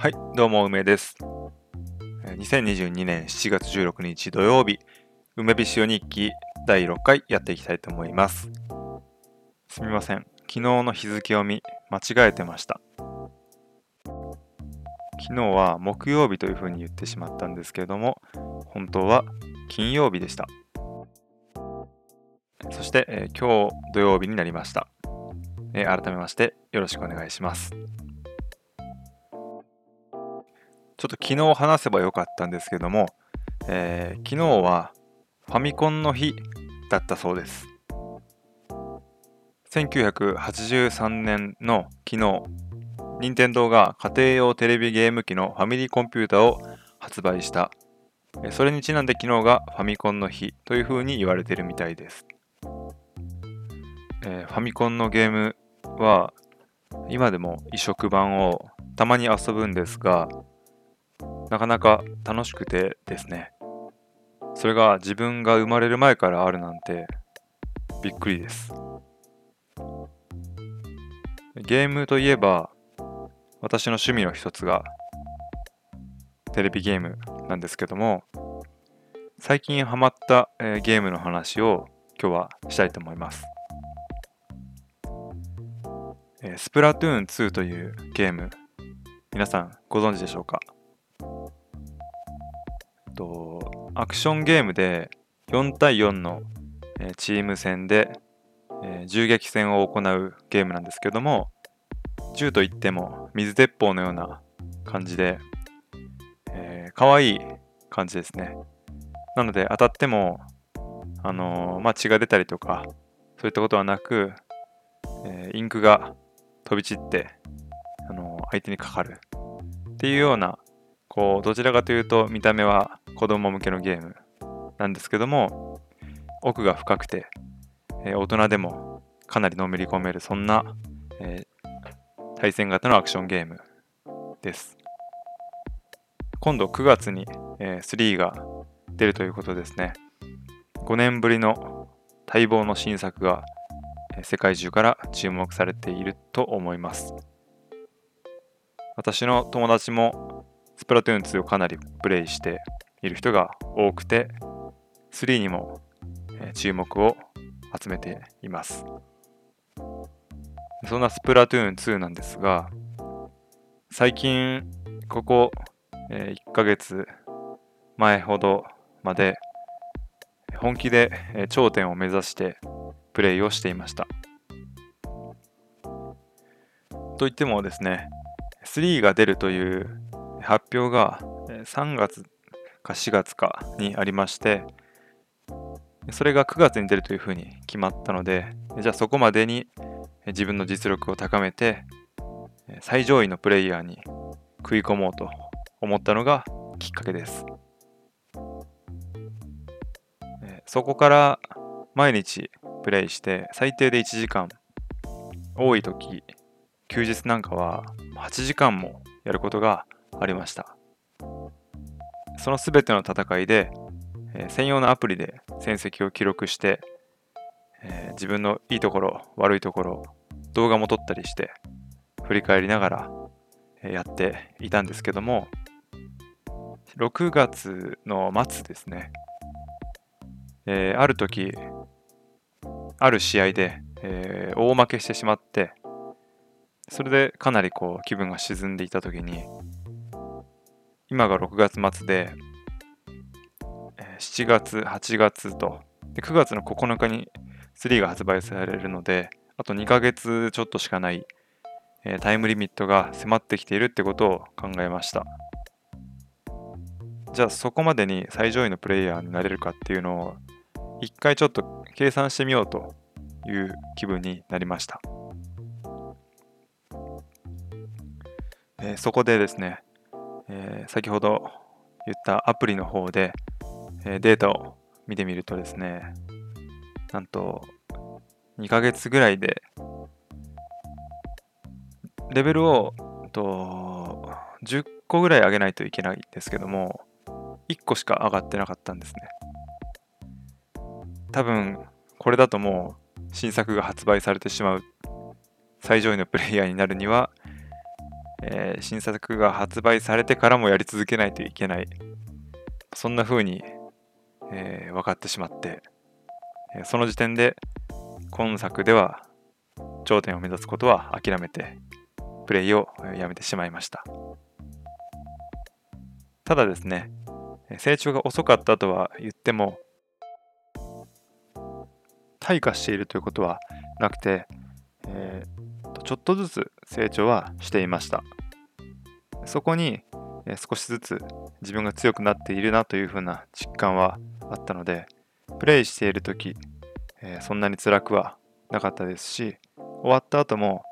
はい、どうも梅です。2022年7月16日土曜日、梅火潮日記第6回やっていきたいと思います。すみません、昨日の日付を見、間違えてました。昨日は木曜日というふうに言ってしまったんですけれども、本当は金曜日でした。そして、えー今日土曜日になりました。えー改めましてよろしくお願いします。ちょっと昨日話せばよかったんですけども、えー昨日はファミコンの日だったそうです。1983年の昨日、任天堂が家庭用テレビゲーム機のファミリーコンピューターを発売した。それにちなんで昨日がファミコンの日というふうに言われてるみたいです。えーファミコンのゲームは今でも移植版をたまに遊ぶんですが、なかなか楽しくてですね。それが自分が生まれる前からあるなんてびっくりです。ゲームといえば私の趣味の一つがテレビゲームなんですけども最近ハマった、えーゲームの話を今日はしたいと思います。えースプラトゥーン2というゲーム皆さんご存知でしょうか？とアクションゲームで4対4の、チーム戦で、銃撃戦を行うゲームなんですけども銃といっても水鉄砲のような感じで、えー、可愛い感じですね。なので当たっても、あのーまあ、血が出たりとかそういったことはなく、えーインクが飛び散って、あのー相手にかかるっていうようなこうどちらかというと見た目は子供向けのゲームなんですけども奥が深くて、えー大人でもかなりのめり込めるそんな、えー対戦型のアクションゲームです。今度9月に、えー3が出るということですね。5年ぶりの待望の新作が世界中から注目されていると思います。私の友達もスプラトゥーン2をかなりプレイしている人が多くて3にも注目を集めています。そんなスプラトゥーン2なんですが最近ここ、1ヶ月前ほどまで本気で頂点を目指してプレイをしていました。といってもですね3が出るという発表が3月か4月かにありましてそれが9月に出るというふうに決まったのでじゃあそこまでに自分の実力を高めて最上位のプレイヤーに食い込もうと思ったのがきっかけです。そこから毎日プレイして最低で1時間多い時休日なんかは8時間もやることがありました。その全ての戦いで、えー専用のアプリで戦績を記録して、えー自分のいいところ悪いところ動画も撮ったりして振り返りながら、えやっていたんですけども6月の末ですね、えある時ある試合で、え大負けしてしまってそれでかなりこう気分が沈んでいた時に今が6月末で7月8月と。で9月の9日に3が発売されるのであと2ヶ月ちょっとしかない、えータイムリミットが迫ってきているってことを考えました。じゃあそこまでに最上位のプレイヤーになれるかっていうのを一回ちょっと計算してみようという気分になりました、えーそこでですね、えー先ほど言ったアプリの方で、えデータを見てみるとですねなんと2ヶ月ぐらいでレベルをと10個ぐらい上げないといけないんですけども1個しか上がってなかったんですね。多分これだともう新作が発売されてしまう最上位のプレイヤーになるにはえー、新作が発売されてからもやり続けないといけない。そんな風に、えー、分かってしまって、えその時点で今作では頂点を目指すことは諦めてプレイをやめてしまいました。ただですね成長が遅かったとは言っても退化しているということはなくて、ちょっとずつ成長はしていました。そこに少しずつ自分が強くなっているなというふうな実感はあったのでプレイしている時、そんなに辛くはなかったですし終わった後も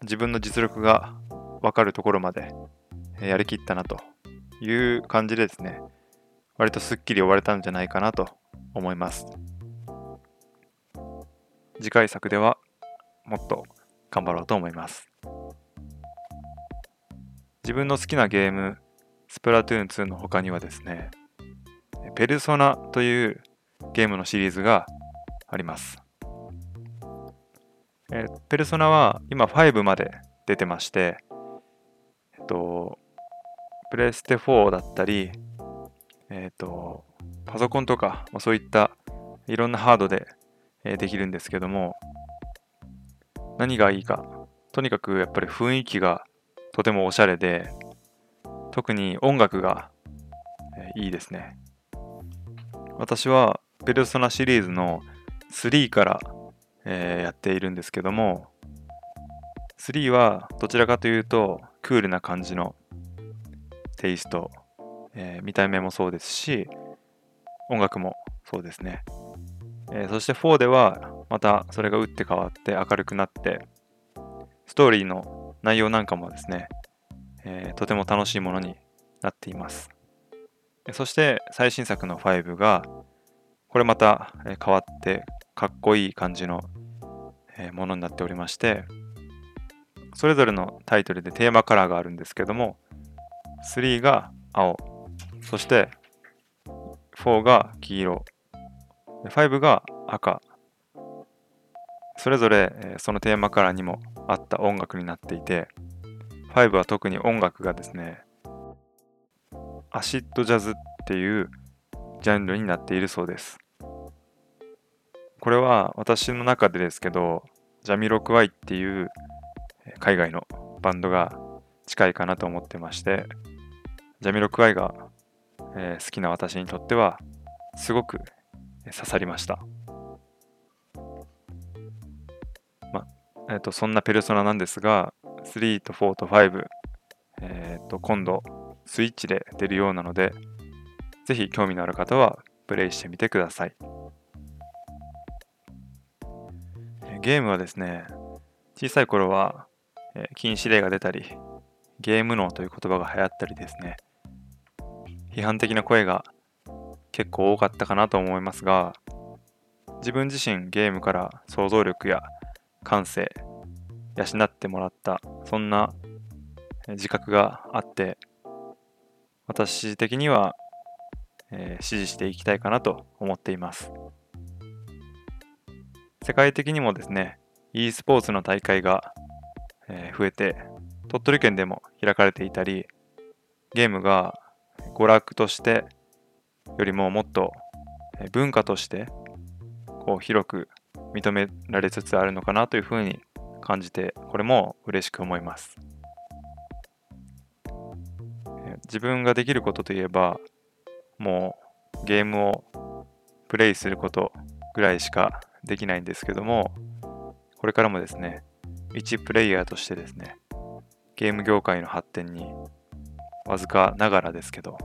自分の実力が分かるところまでやりきったなという感じでですね割とすっきり終われたんじゃないかなと思います。次回作ではもっと頑張ろうと思います。自分の好きなゲームスプラトゥーン2の他にはですねペルソナというゲームのシリーズがあります。え、ペルソナは今5まで出てまして、えっと、プレステ4だったり、えっと、パソコンとか、まあ、そういったいろんなハードで、え、できるんですけども、何がいいか、とにかくやっぱり雰囲気がとてもおしゃれで、特に音楽が、いいですね。私はペルソナシリーズの3からえー、やっているんですけども3はどちらかというとクールな感じのテイスト、えー、見た目もそうですし音楽もそうですね、えー、そして4ではまたそれが打って変わって明るくなってストーリーの内容なんかもですね、えー、とても楽しいものになっています。そして最新作の5がこれまた変わってかっこいい感じのものになっておりましてそれぞれのタイトルでテーマカラーがあるんですけども3が青そして4が黄色。5が赤。それぞれそのテーマカラーにも合った音楽になっていて5は特に音楽がですねアシッドジャズっていうジャンルになっているそうです。これは私の中でですけど、ジャミロクワイっていう海外のバンドが近いかなと思ってまして、ジャミロクワイが、え、好きな私にとってはすごく刺さりました。まえーと、そんなペルソナなんですが、3と4と5、えーと今度スイッチで出るようなので、ぜひ興味のある方はプレイしてみてください。ゲームはですね、小さい頃は、えー、禁止令が出たり、ゲーム脳という言葉が流行ったりですね、批判的な声が結構多かったかなと思いますが、自分自身ゲームから想像力や感性、養ってもらった、そんな自覚があって、私的には、えー、支持していきたいかなと思っています。世界的にもですね、e スポーツの大会が、え増えて、鳥取県でも開かれていたり、ゲームが娯楽としてよりももっと文化としてこう広く認められつつあるのかなというふうに感じてこれも嬉しく思います。自分ができることといえばもうゲームをプレイすることぐらいしかできないんですけども、これからもですね、一プレイヤーとしてですね、ゲーム業界の発展にわずかながらですけど、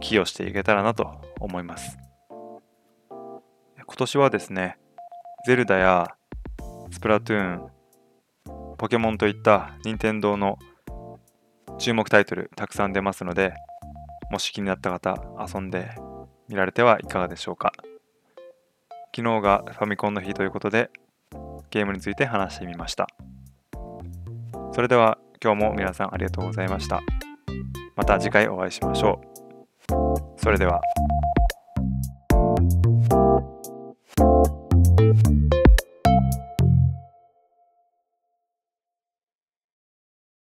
寄与していけたらなと思います。今年はですね、ゼルダやスプラトゥーン、ポケモンといった任天堂の注目タイトルたくさん出ますので、もし気になった方、遊んでみられてはいかがでしょうか。昨日がファミコンの日ということでゲームについて話してみましたそれでは今日も皆さんありがとうございましたまた次回お会いしましょうそれでは。